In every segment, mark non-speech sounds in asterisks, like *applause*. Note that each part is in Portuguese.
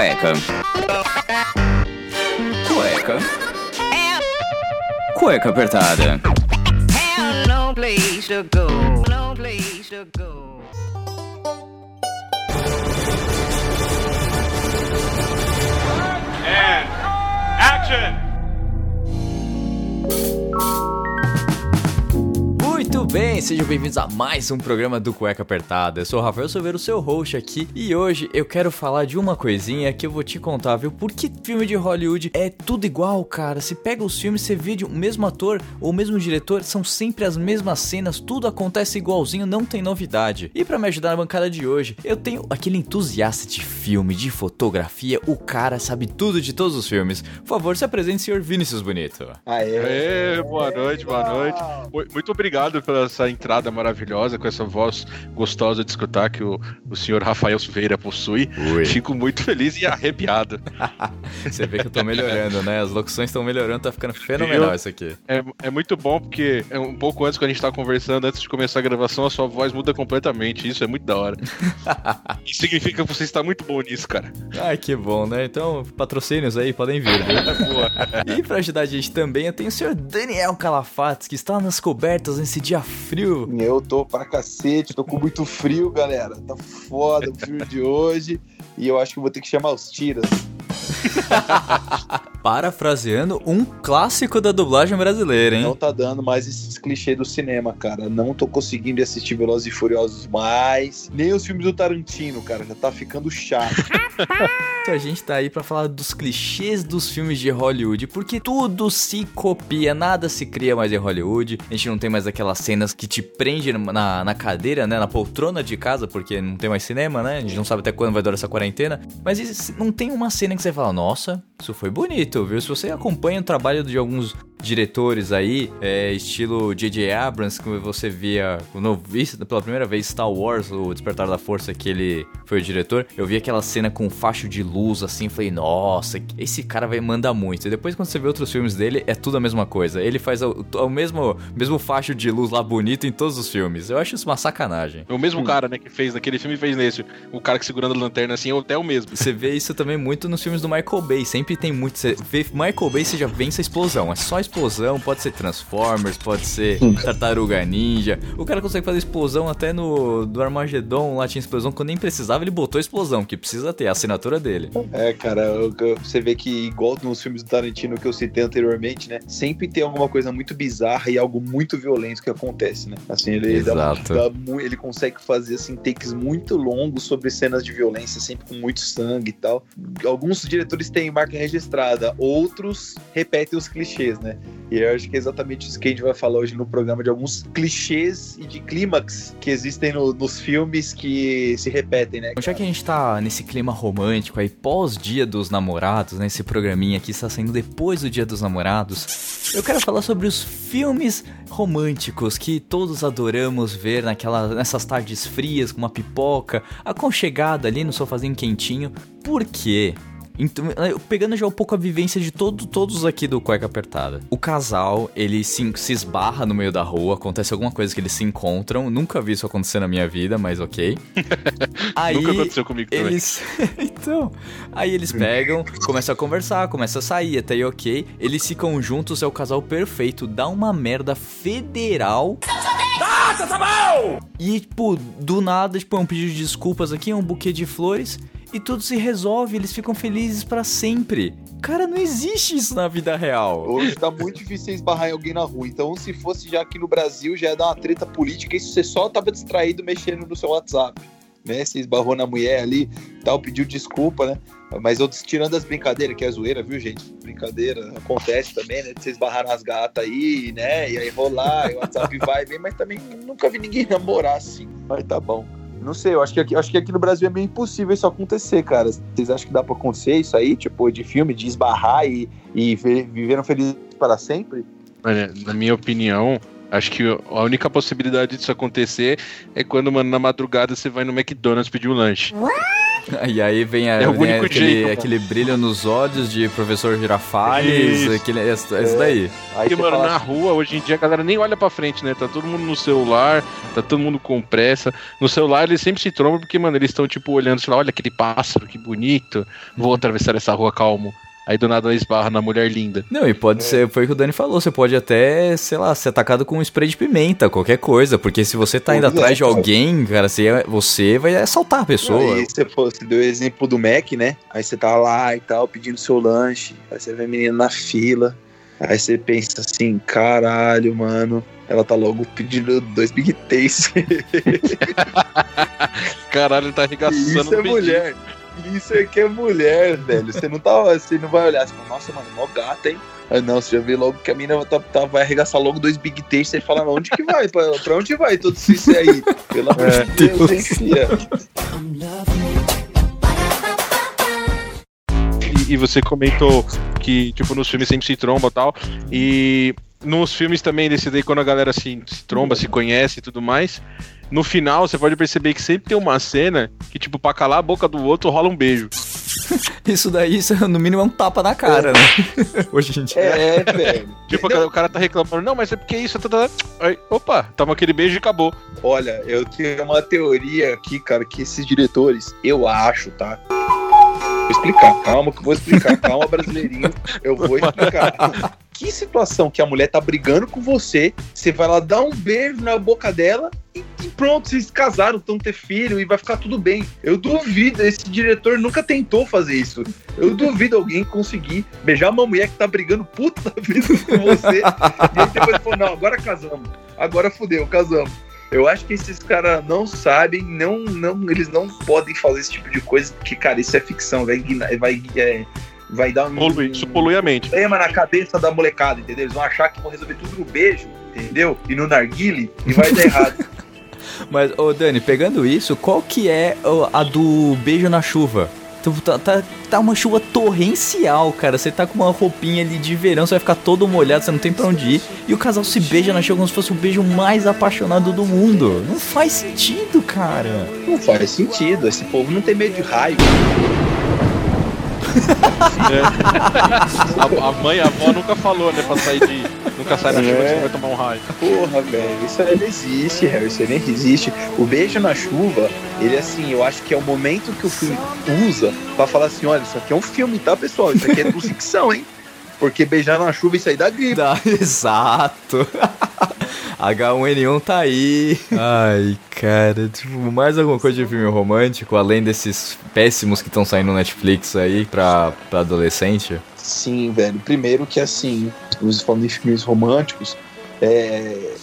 Cueca. Cueca. Cueca apertada. Bem, sejam bem-vindos a mais um programa do Cueca Apertada. Eu sou o Rafael Silveira, o seu host aqui, e hoje eu quero falar de uma coisinha que eu vou te contar, viu? Porque filme de Hollywood é tudo igual, cara. Se pega os filmes, você vê de o mesmo ator ou o mesmo diretor, são sempre as mesmas cenas, tudo acontece igualzinho, não tem novidade. E para me ajudar na bancada de hoje, eu tenho aquele entusiasta de filme, de fotografia, o cara sabe tudo de todos os filmes. Por favor, se apresente, senhor Vinícius Bonito. Aê, boa noite, boa noite. Mu- Muito obrigado pela essa entrada maravilhosa, com essa voz gostosa de escutar que o, o senhor Rafael Silveira possui. Oi. Fico muito feliz e arrepiado. *laughs* Você vê que eu tô melhorando, né? As locuções estão melhorando, tá ficando fenomenal Eu- isso aqui. É, é muito bom porque é um pouco antes, quando a gente tava conversando, antes de começar a gravação, a sua voz muda completamente. Isso é muito da hora. *laughs* Isso significa que você está muito bom nisso, cara. Ai, que bom, né? Então, patrocínios aí podem vir? *laughs* Boa. E pra ajudar a gente também, eu tenho o senhor Daniel Calafates, que está nas cobertas nesse dia frio. Eu tô pra cacete, tô com muito frio, galera. Tá foda o frio de hoje. E eu acho que vou ter que chamar os tiras. *laughs* Parafraseando um clássico da dublagem brasileira, hein? Não tá dando mais esses clichês do cinema, cara. Não tô conseguindo assistir Velozes e Furiosos mais. Nem os filmes do Tarantino, cara. Já tá ficando chato. *laughs* A gente tá aí pra falar dos clichês dos filmes de Hollywood, porque tudo se copia, nada se cria mais em Hollywood. A gente não tem mais aquelas cenas que te prende na, na cadeira, né? Na poltrona de casa, porque não tem mais cinema, né? A gente não sabe até quando vai durar essa quarentena. Mas isso- não tem uma cena que você fala, nossa, isso foi bonito, viu? Se você acompanha o trabalho de alguns diretores aí, é, estilo J.J. Abrams, que você via quando eu vi pela primeira vez Star Wars, o Despertar da Força, que ele foi o diretor, eu vi aquela cena com um facho de luz assim, falei, nossa, esse cara vai mandar muito. E depois quando você vê outros filmes dele, é tudo a mesma coisa. Ele faz o, o mesmo, mesmo facho de luz lá bonito em todos os filmes. Eu acho isso uma sacanagem. O mesmo cara, né, que fez naquele filme fez nesse. O cara que segurando a lanterna assim é até o mesmo. Você vê isso também muito nos filmes do Michael Bay. Sempre tem muito. Você vê Michael Bay, você já vence a explosão. É só explosão, pode ser Transformers, pode ser Tartaruga Ninja. O cara consegue fazer explosão até no do Armagedon, lá tinha explosão. Quando nem precisava, ele botou explosão, que precisa ter, a assinatura dele. É, cara, eu- eu- você vê que, igual nos filmes do Tarantino que eu citei anteriormente, né? Sempre tem alguma coisa muito bizarra e algo muito violento que acontece, né? Assim, ele, dá- Exato. dá mu- ele consegue fazer, assim, takes muito longos sobre cenas de violência, sempre com muito sangue e tal. Alguns diretores têm marca registrada, outros repetem os clichês, né? E eu acho que é exatamente isso que a gente vai falar hoje no programa, de alguns clichês e de clímax que existem no- nos filmes que se repetem, né? Já que a gente tá nesse clima romântico aí, pós-dia dos namorados, né? Esse programinha aqui está saindo depois do dia dos namorados. Eu quero falar sobre os filmes românticos que todos adoramos ver naquela, nessas tardes frias com uma pipoca, aconchegada ali no sofazinho quentinho. Por quê? Então, pegando já um pouco a vivência de todo, todos aqui do Cueca Apertada. O casal, ele se, se esbarra no meio da rua, acontece alguma coisa que eles se encontram. Nunca vi isso acontecer na minha vida, mas ok. *laughs* Aí, Nunca aconteceu comigo também. eles. *laughs* então. Aí eles pegam, começam a conversar, começam a sair, até aí ok. Eles ficam juntos, é o casal perfeito. Dá uma merda federal. E, tipo, do nada, tipo, é um pedido de desculpas aqui, é um buquê de flores. E tudo se resolve, eles ficam felizes pra sempre. Cara, não existe isso na vida real. Hoje tá muito difícil esbarrar alguém na rua. Então, se fosse já aqui no Brasil, já ia dar uma treta política. Isso você só tava distraído mexendo no seu WhatsApp. Né? Você esbarrou na mulher ali, tal, pediu desculpa, né? Mas eu tirando as brincadeiras, que é zoeira, viu, gente? Brincadeira acontece também, né? Vocês barraram as gatas aí, né? E aí rolar, e o WhatsApp *laughs* vai e vem, mas também nunca vi ninguém namorar assim. Mas tá bom. Não sei, eu acho que aqui, acho que aqui no Brasil é meio impossível isso acontecer, cara. Vocês acham que dá pra acontecer isso aí, tipo, de filme, de esbarrar e, e vi- viveram felizes para sempre? Olha, na minha opinião, acho que a única possibilidade disso acontecer é quando, mano, na madrugada você vai no McDonald's pedir um lanche. *laughs* E aí vem, a, É o vem único aquele, jeito, aquele brilho nos olhos de professor Girafales, Isso. aquele, esse, esse daí. Aí Porque, mano, fala na rua, hoje em dia, a galera nem olha pra frente, né? Tá todo mundo no celular, tá todo mundo com pressa. No celular, eles sempre se trombam porque, mano, eles estão, tipo, olhando, sei lá, olha aquele pássaro, que bonito. Vou atravessar essa rua calmo. Aí do nada ela esbarra na mulher linda. Não, e pode ser, foi o que o Dani falou, você pode até, sei lá, ser atacado com um spray de pimenta, qualquer coisa, porque se você tá indo é, atrás de alguém, cara, você, você vai assaltar a pessoa. Aí você, pô, você deu o exemplo do Mac, né? Aí você tá lá e tal, pedindo seu lanche. Aí você vê a menina na fila. Aí você pensa assim, caralho, mano. Ela tá logo pedindo dois Big Taste. *laughs* Caralho, ele tá arregaçando Isso é o pedido. mulher. Isso é que é mulher, velho. Você não tá. Você não vai olhar, você fala, nossa, mano, mó gata, hein? Aí não, você já vê logo que a mina tá, tá- vai arregaçar logo dois Big Taste. Você fala, onde que vai? Pra, pra onde vai tudo isso aí? Pelo amor É, de Deus, hein, filha? E, e você comentou que, tipo, nos filmes sempre se tromba e tal. E nos filmes também desse daí, quando a galera se, se tromba, se conhece e tudo mais. No final, você pode perceber que sempre tem uma cena que, tipo, pra calar a boca do outro, rola um beijo. *laughs* Isso daí, isso, no mínimo, é um tapa na cara, né? *laughs* Hoje dia. É, velho. Tipo, o cara- o cara tá reclamando, não, mas é porque isso, tá, tá, tá. Aí, opa, toma aquele beijo e acabou. Olha, eu tenho uma teoria aqui, cara, que esses diretores, eu acho, tá? Vou explicar, calma que eu vou explicar. Calma, brasileirinho, eu vou explicar. Que situação que a mulher tá brigando com você, você vai lá dar um beijo na boca dela e pronto, vocês casaram, estão ter filho e vai ficar tudo bem. Eu duvido, esse diretor nunca tentou fazer isso. Eu duvido alguém conseguir beijar uma mulher que tá brigando puta da *laughs* vida com você e aí depois falou, não, agora casamos. Agora fudeu, casamos. Eu acho que esses caras não sabem, não, não, eles não podem fazer esse tipo de coisa, porque, cara, isso é ficção, vai, vai, é, vai dar um Polui, isso polui a mente. na cabeça da molecada, entendeu? Eles vão achar que vão resolver tudo no beijo, entendeu? E no narguile, e vai dar errado. *laughs* Mas, ô Dani, pegando isso, qual que é a do beijo na chuva? Tá, tá, tá uma chuva torrencial, cara. Você tá com uma roupinha ali de verão, você vai ficar todo molhado, você não tem pra onde ir. E o casal se beija na chuva como se fosse o beijo mais apaixonado do mundo. Não faz sentido, cara. Não faz sentido, esse povo não tem medo de raio. *laughs* A, a mãe, a avó nunca falou, né, pra sair de. Nunca sai na chuva, É. você vai tomar um raio. Porra, velho, isso aí não existe, Harry, isso aí nem existe. O beijo na chuva, ele assim, eu acho que é o momento que o filme usa pra falar assim, olha, isso aqui é um filme, tá, pessoal? Isso aqui é *laughs* ficção, hein? Porque beijar na chuva isso aí dá gripe. Dá, *laughs* exato. H1N1 tá aí. Ai, cara, tipo, mais alguma coisa de filme romântico, além desses péssimos que estão saindo no Netflix aí pra, pra adolescente? Sim, velho. Primeiro que assim, os falando em filmes românticos, é,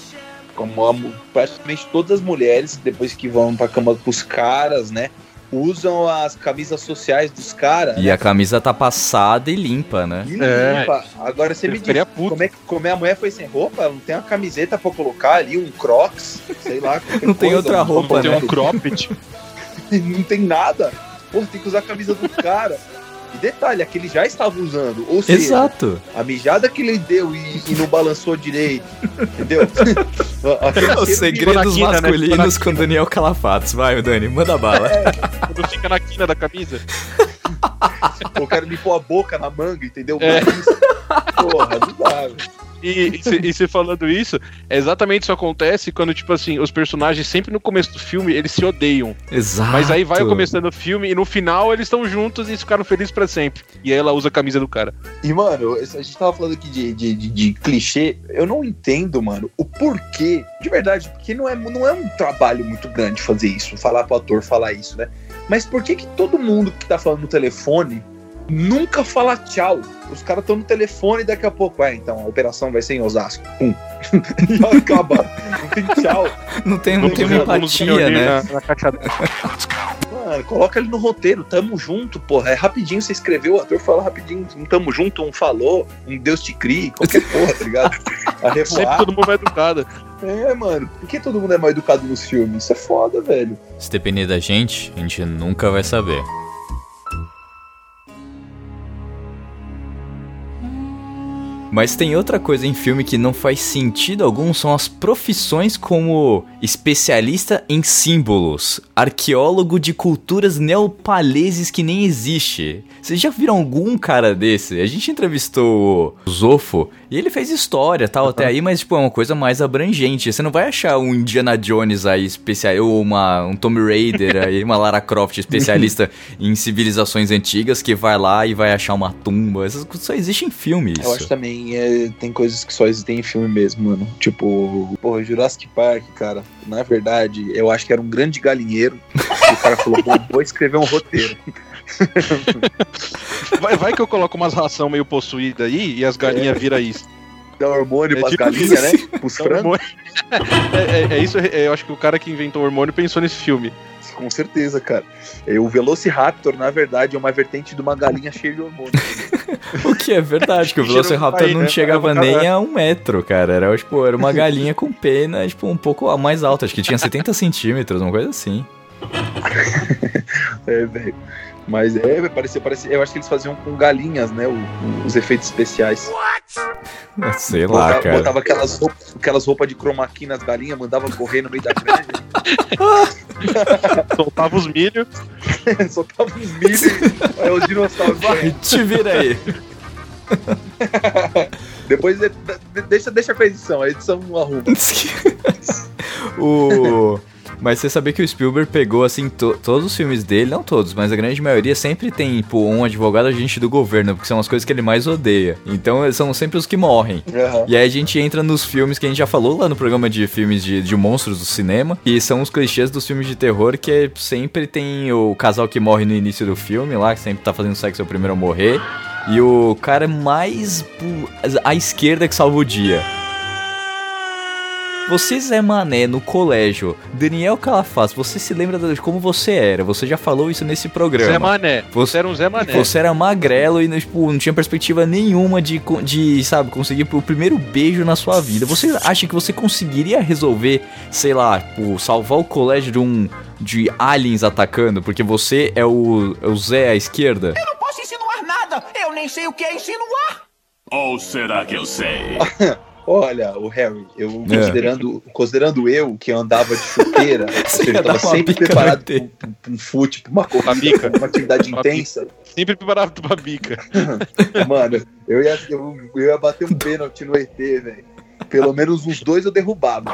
como praticamente todas as mulheres, depois que vão pra cama com os caras, né? Usam as camisas sociais dos caras. E a camisa tá passada e limpa, né? E É. limpa. Agora você me diz, como é, que, como é a mulher foi sem roupa? Ela não tem uma camiseta pra colocar ali, um crocs, sei lá. Não tem coisa, outra roupa, Tem né? um cropped. *laughs* não tem nada. Pô, tem que usar a camisa do cara. E detalhe, aquele já estava usando. Ou seja, Exato. a mijada que ele deu e, e não balançou direito. Entendeu? *laughs* *laughs* Os segredos quina, né? masculinos com Daniel Calafatos. Vai, Dani, manda bala. Quando fica na quina da camisa. O cara limpou a boca na manga, entendeu? É. Porra, não dá. velho. E, e, se, e se falando isso, é exatamente isso acontece quando, tipo assim, os personagens sempre no começo do filme eles se odeiam. Exato. Mas aí vai começando o filme e no final eles estão juntos e ficaram felizes pra sempre. E aí ela usa a camisa do cara. E, mano, a gente tava falando aqui de, de, de, de clichê. Eu não entendo, mano, o porquê. De verdade, porque não é, não é um trabalho muito grande fazer isso, falar pro ator falar isso, né? Mas por que que todo mundo que tá falando no telefone nunca fala tchau? Os caras estão no telefone e daqui a pouco, é, então, a operação vai ser em Osasco. Pum. *laughs* e acaba. Não tem tchau. Não tem, não tem uma vamos empatia, né? Na, na caixa Mano, coloca ele no roteiro, tamo junto, porra. É rapidinho, você escreveu, o ator fala rapidinho, um tamo junto, um falou, um Deus te crie, qualquer porra, tá ligado? A *laughs* Sempre revoar. todo mundo é educado. É, mano, por que todo mundo é mal educado nos filmes? Isso é foda, velho. Se depender da gente, a gente nunca vai saber. Mas tem outra coisa em filme que não faz sentido algum, são as profissões como especialista em símbolos, arqueólogo de culturas neopaleses que nem existe. Vocês já viram algum cara desse? A gente entrevistou o Zofo e ele fez história tal até aí, mas tipo, é uma coisa mais abrangente. Você não vai achar um Indiana Jones aí especial, ou uma, um Tomb Raider aí, uma Lara Croft especialista *laughs* em civilizações antigas que vai lá e vai achar uma tumba. Essas coisas só existem em filme isso. Eu acho também é, tem coisas que só existem em filme mesmo, mano. Tipo, porra, Jurassic Park, cara. Na verdade, eu acho que era um grande galinheiro. *laughs* e o cara falou, "Bom, vou escrever um roteiro. *laughs* Vai, vai que eu coloco umas ração meio possuída aí e as galinhas viram isso. Dá hormônio É pras tipo galinhas, né? Pros frangos. *laughs* é, é- é isso, é- eu acho que o cara que inventou o hormônio pensou nesse filme. Com certeza, cara. É, O Velociraptor, na verdade, é uma vertente de uma galinha cheia de hormônio. *laughs* O que é verdade, que o Velociraptor aí, não né? chegava nem cara- a um metro, cara. Era, tipo, era uma galinha com pena, tipo, um pouco a mais alta. Acho que tinha 70 centímetros, uma coisa assim. *laughs* É, velho. Mas é, parecia, parecia. Eu acho que eles faziam com galinhas, né? o- os efeitos especiais. Sei lá, botava, cara. botava aquelas roupas, aquelas roupas de chroma key nas galinhas, mandava correr no meio da granja, *laughs* Soltava os milhos. *laughs* soltava uns milho aí os dinossauros. Vai, Te vira aí. *laughs* depois de- de- deixa, deixa pra edição, a edição não arruma. o... Mas você sabia que o Spielberg pegou, assim, to- todos os filmes dele, não todos, mas a grande maioria sempre tem, tipo, um advogado agente do governo, porque são as coisas que ele mais odeia. Então, são sempre os que morrem. Aham. E aí a gente entra nos filmes que a gente já falou lá no programa de filmes de, de monstros do cinema, que são os clichês dos filmes de terror, que é- sempre tem o casal que morre no início do filme lá, que sempre tá fazendo sexo é o primeiro a morrer, e o cara mais à esquerda que salva o dia. Você, Zé Mané, no colégio, Daniel Calafaz, você se lembra de como você era? Você já falou isso nesse programa. Zé Mané. Você era um Zé Mané. Você era magrelo e tipo, não tinha perspectiva nenhuma de, de, sabe, conseguir o primeiro beijo na sua vida. Você acha que você conseguiria resolver, sei lá, tipo, salvar o colégio de um de aliens atacando, porque você é o, é o Zé à esquerda? Não posso insinuar nada. Eu nem sei o que é insinuar. Ou será que eu sei? *laughs* Olha, o Harry, eu É. considerando, considerando eu que andava de chuteira, *laughs* ou seja, eu tava uma sempre bica preparado pra um- pra um fute, pra uma corrida, bica. pra uma atividade *laughs* Uma intensa. Sempre preparava pra bica. *laughs* Mano, eu ia, eu, eu ia bater um pênalti no ET, velho. Pelo menos uns dois eu derrubava.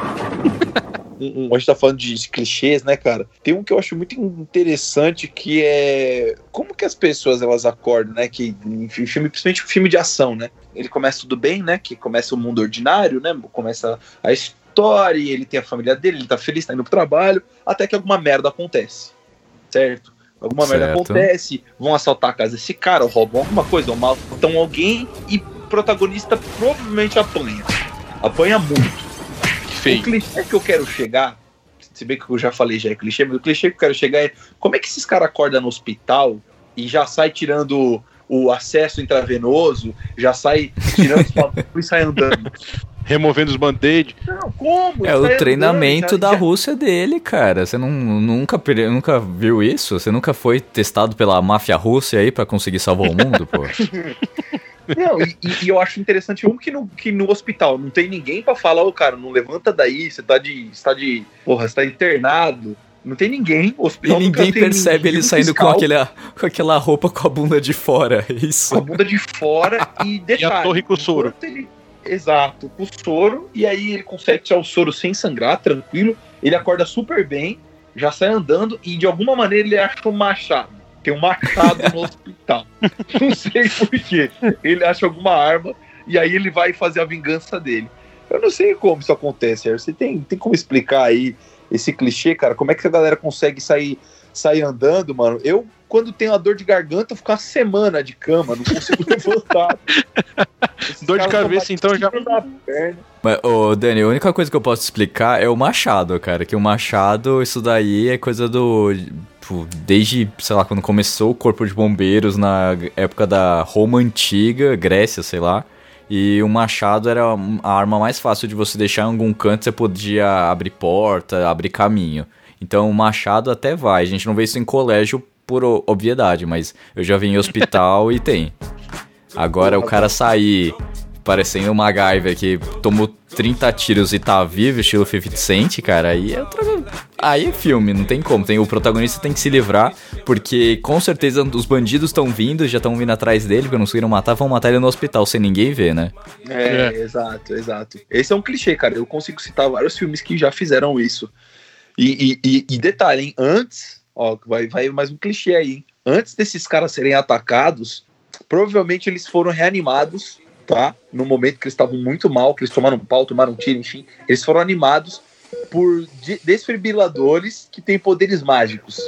Um- um- a gente tá falando de clichês, né, cara? Tem um que eu acho muito interessante que é como que as pessoas elas acordam, né? Que em fi- filme, principalmente filme de ação, né? Ele começa tudo bem, né? Que começa o mundo ordinário, né? Começa a história, e ele tem a família dele, ele tá feliz, tá indo pro trabalho, até que alguma merda acontece. Certo? Alguma merda Certo. acontece, vão assaltar a casa desse cara, ou roubam alguma coisa, ou matam alguém e o protagonista provavelmente apanha. Apanha muito. Que O feio. clichê que eu quero chegar, se bem que eu já falei já é clichê, mas o clichê que eu quero chegar é como é que esses caras acordam no hospital e já sai tirando o acesso intravenoso, já sai tirando *laughs* e sai andando. Removendo os band-aid. Não, como? É o andando, treinamento já- da já- Rússia dele, cara. Você não, nunca, nunca viu isso? Você nunca foi testado pela máfia russa aí pra conseguir salvar o mundo, pô? *laughs* Não, e, e- e eu acho interessante um que no, que no hospital não tem ninguém pra falar, ô cara, não levanta daí, você tá de. Você tá de. Porra, você tá internado. Não tem ninguém. O E hospital nunca ninguém percebe ele saindo com, aquele, com aquela roupa com a bunda de fora. Isso. com a bunda de fora e *laughs* detalhe. torre com o soro. Ele, exato, com o soro, e aí ele consegue tirar o soro sem sangrar, tranquilo. Ele acorda super bem, já sai andando e de alguma maneira ele acha um machado. Tem um machado no hospital. *laughs* Não sei porquê. Ele acha alguma arma e aí ele vai fazer a vingança dele. Eu não sei como isso acontece. Você tem, tem como explicar aí esse clichê, cara? Como é que a galera consegue sair, sair andando, mano? Eu, quando tenho a dor de garganta, eu fico uma semana de cama, não consigo *laughs* levantar. Dor de cabeça, tão então, já- batendo na perna. Mas, ô, Dani, a única coisa que eu posso explicar é o machado, cara. Que o machado, isso daí é coisa do. Tipo, Desde, sei lá, quando começou o Corpo de Bombeiros, na época da Roma Antiga, Grécia, sei lá. E o machado era a arma mais fácil de você deixar em algum canto, você podia abrir porta, abrir caminho. Então o machado até vai. A gente não vê isso em colégio por obviedade, mas eu já vi em hospital e tem. Agora o cara sair parecendo o MacGyver que tomou 30 tiros e tá vivo, estilo 50 Cent, cara, aí é outra... Aí é filme, não tem como. Tem, o protagonista tem que se livrar, porque com certeza os bandidos estão vindo, já estão vindo atrás dele, porque não conseguiram matar, vão matar ele no hospital sem ninguém ver, né? É, exato, exato. Esse é um clichê, cara. Eu consigo citar vários filmes que já fizeram isso. E, e, e, e detalhe, hein? Antes, ó, vai, vai mais um clichê aí, hein? Antes desses caras serem atacados, provavelmente eles foram reanimados, tá? No momento que eles estavam muito mal, que eles tomaram um pau, tomaram um tiro, enfim. Eles foram animados por de- desfibriladores que têm poderes mágicos.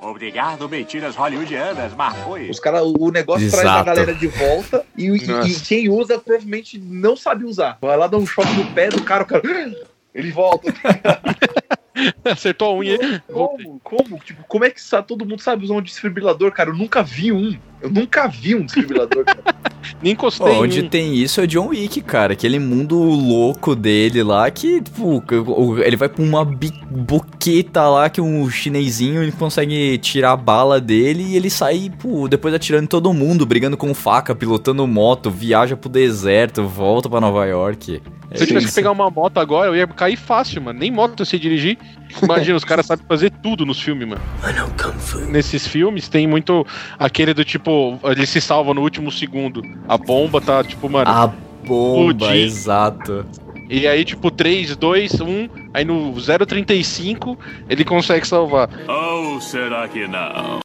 Obrigado, mentiras hollywoodianas, mas foi. Os caras, o negócio traz a Exato. galera de volta e, e- e quem usa provavelmente não sabe usar. Vai lá dar um choque no pé do cara, o cara. *gasps* Ele volta. *laughs* Acertou a unha. Como? Como? Tipo, como é que todo mundo sabe usar um desfibrilador, cara? Eu nunca vi um. Eu nunca vi um desfibrilador, cara. *laughs* Nem encostei. Em onde tem isso é John Wick, cara. Aquele mundo louco dele lá que, tipo, ele vai pra uma bi- boqueta lá que um chinesinho ele consegue tirar a bala dele e ele sai, pô, depois atirando em todo mundo, brigando com faca, pilotando moto, viaja pro deserto, volta pra Nova York. É Se eu tivesse que pegar uma moto agora, eu ia cair fácil, mano. Nem moto eu sei dirigir. Imagina, os caras sabem fazer tudo nos filmes, mano. Nesses filmes tem muito aquele do tipo, ele se salva no último segundo. A bomba tá, tipo, mano. A bomba, Explodir. exato. E aí, tipo, 3, 2, 1. Aí no 035 ele consegue salvar. Ou será que não?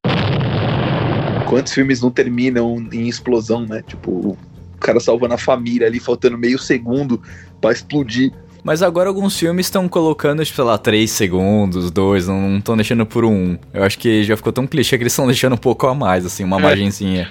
Quantos filmes não terminam em explosão, né? Tipo, o cara salvando a família ali, faltando meio segundo pra explodir. Mas agora alguns filmes estão colocando, tipo, sei lá, 3 segundos, 2, não estão deixando por um. Eu acho que já ficou tão clichê que eles estão deixando um pouco a mais, assim, uma É. margenzinha.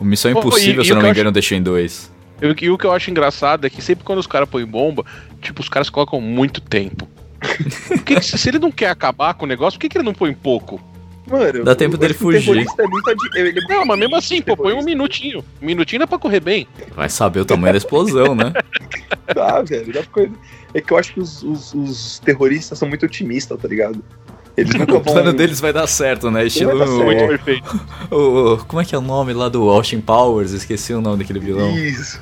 O Missão Pô, Impossível, e- se e não me engano, deixou em 2. E, o que eu acho engraçado é que sempre quando os caras põem bomba, tipo, os caras colocam muito tempo. *laughs* Que se ele não quer acabar com o negócio, por que, que ele não põe pouco? Mano, Dá tempo eu dele fugir. terrorista É muito adi- ele é muito Não, mas mesmo assim, pô, põe um minutinho. Um minutinho dá pra correr bem. Vai saber o tamanho da explosão, né? *laughs* Dá, velho. Dá pra coisa. É que eu acho que os, os- os terroristas são muito otimistas, tá ligado? Eles *laughs* nunca O vão. plano deles vai dar certo, né? Estilo. Muito perfeito. o- o- como é que é o nome lá do Austin Powers? Esqueci o nome daquele vilão. Isso.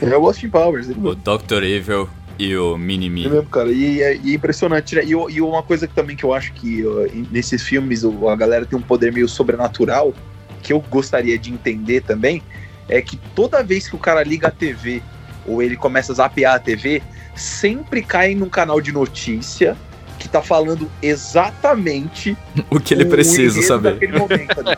É o Austin Powers, ele O Dr. Evil e o Mini-Me. É mesmo, cara. E é, e é impressionante, né? E, e uma coisa que também que eu acho que em- nesses filmes o- a galera tem um poder meio sobrenatural, que eu gostaria de entender também, é que toda vez que o cara liga a TV ou ele começa a zapear a TV, sempre cai num canal de notícia que tá falando exatamente *laughs* O que ele o precisa saber. momento. né?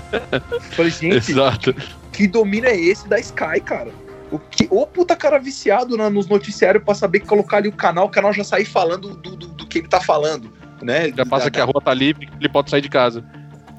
*laughs* Falei, gente, Exato. que domínio é esse da Sky, cara? O que, ô puta cara viciado na- nos noticiários pra saber que colocar ali o canal, o canal já sair falando do, do, do que ele tá falando, né? Já passa que a rua tá livre, ele pode sair de casa.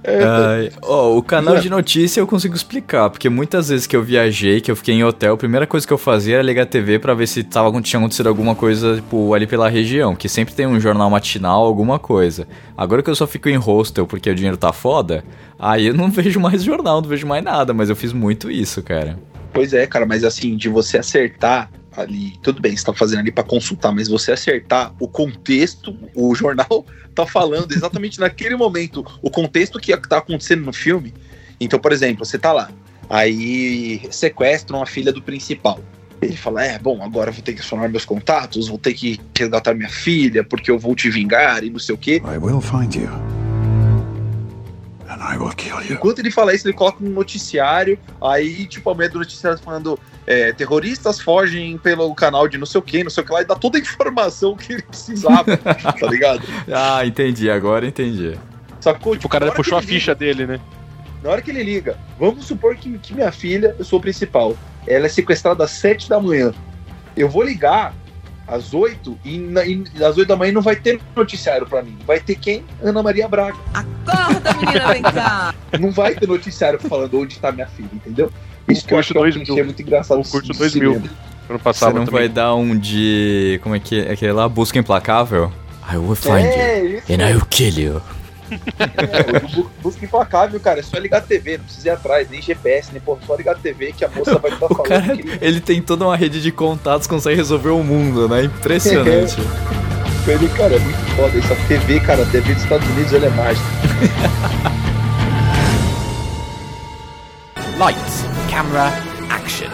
É, Ai, ó, o canal de notícia eu consigo explicar, porque muitas vezes que eu viajei, que eu fiquei em hotel, a primeira coisa que eu fazia era ligar a TV pra ver se tava, tinha acontecido alguma coisa, tipo, ali pela região, que sempre tem um jornal matinal, alguma coisa. Agora que eu só fico em hostel porque o dinheiro tá foda, aí eu não *laughs* vejo mais jornal, não vejo mais nada, mas eu fiz muito isso, cara. Pois é, cara, mas assim, de você acertar ali, tudo bem, você tá fazendo ali pra consultar, mas você acertar o contexto, o jornal *laughs* tá falando exatamente naquele momento, o contexto que tá acontecendo no filme. Então, por exemplo, você tá lá, aí sequestram a filha do principal. Ele fala: É, bom, agora vou ter que acionar meus contatos, vou ter que resgatar minha filha, porque eu vou te vingar e não sei o quê. I will find you. Enquanto ele fala isso, ele coloca um noticiário, aí, tipo, a mulher do noticiário falando: é, terroristas fogem pelo canal de não sei o que, não sei o que lá, e dá toda a informação que ele precisava, *laughs* tá ligado? Ah, entendi, agora entendi. Sacou? Tipo, o cara puxou a ele ficha dele, né? liga- na hora que ele liga, vamos supor que, que minha filha, eu sou o principal, ela é sequestrada às 7 da manhã. Eu vou ligar às 8 e, na- e às 8 da manhã não vai ter noticiário pra mim. Vai ter quem? Ana Maria Braga. Acorda, menina, vem cá. *laughs* Não vai ter noticiário falando onde tá minha filha, entendeu? Isso que eu acho que é um 2000. clichê muito engraçado. O curso do 2000. cinema. Ano Você passado não também. vai dar um de. Como é que é? Aquele lá? Busca implacável? I will find you. É, isso. And I will kill you. É, busca implacável, cara. É só ligar a TV, não precisa ir atrás, nem GPS, nem porra, só ligar a TV que a moça vai estar *laughs* O falando. cara, que ele tem toda uma rede de contatos, consegue resolver o mundo, né? Impressionante. *laughs* ele, cara, é muito foda. Essa TV, cara, a TV dos Estados Unidos, ela é mágica. *laughs* Lights, camera, action.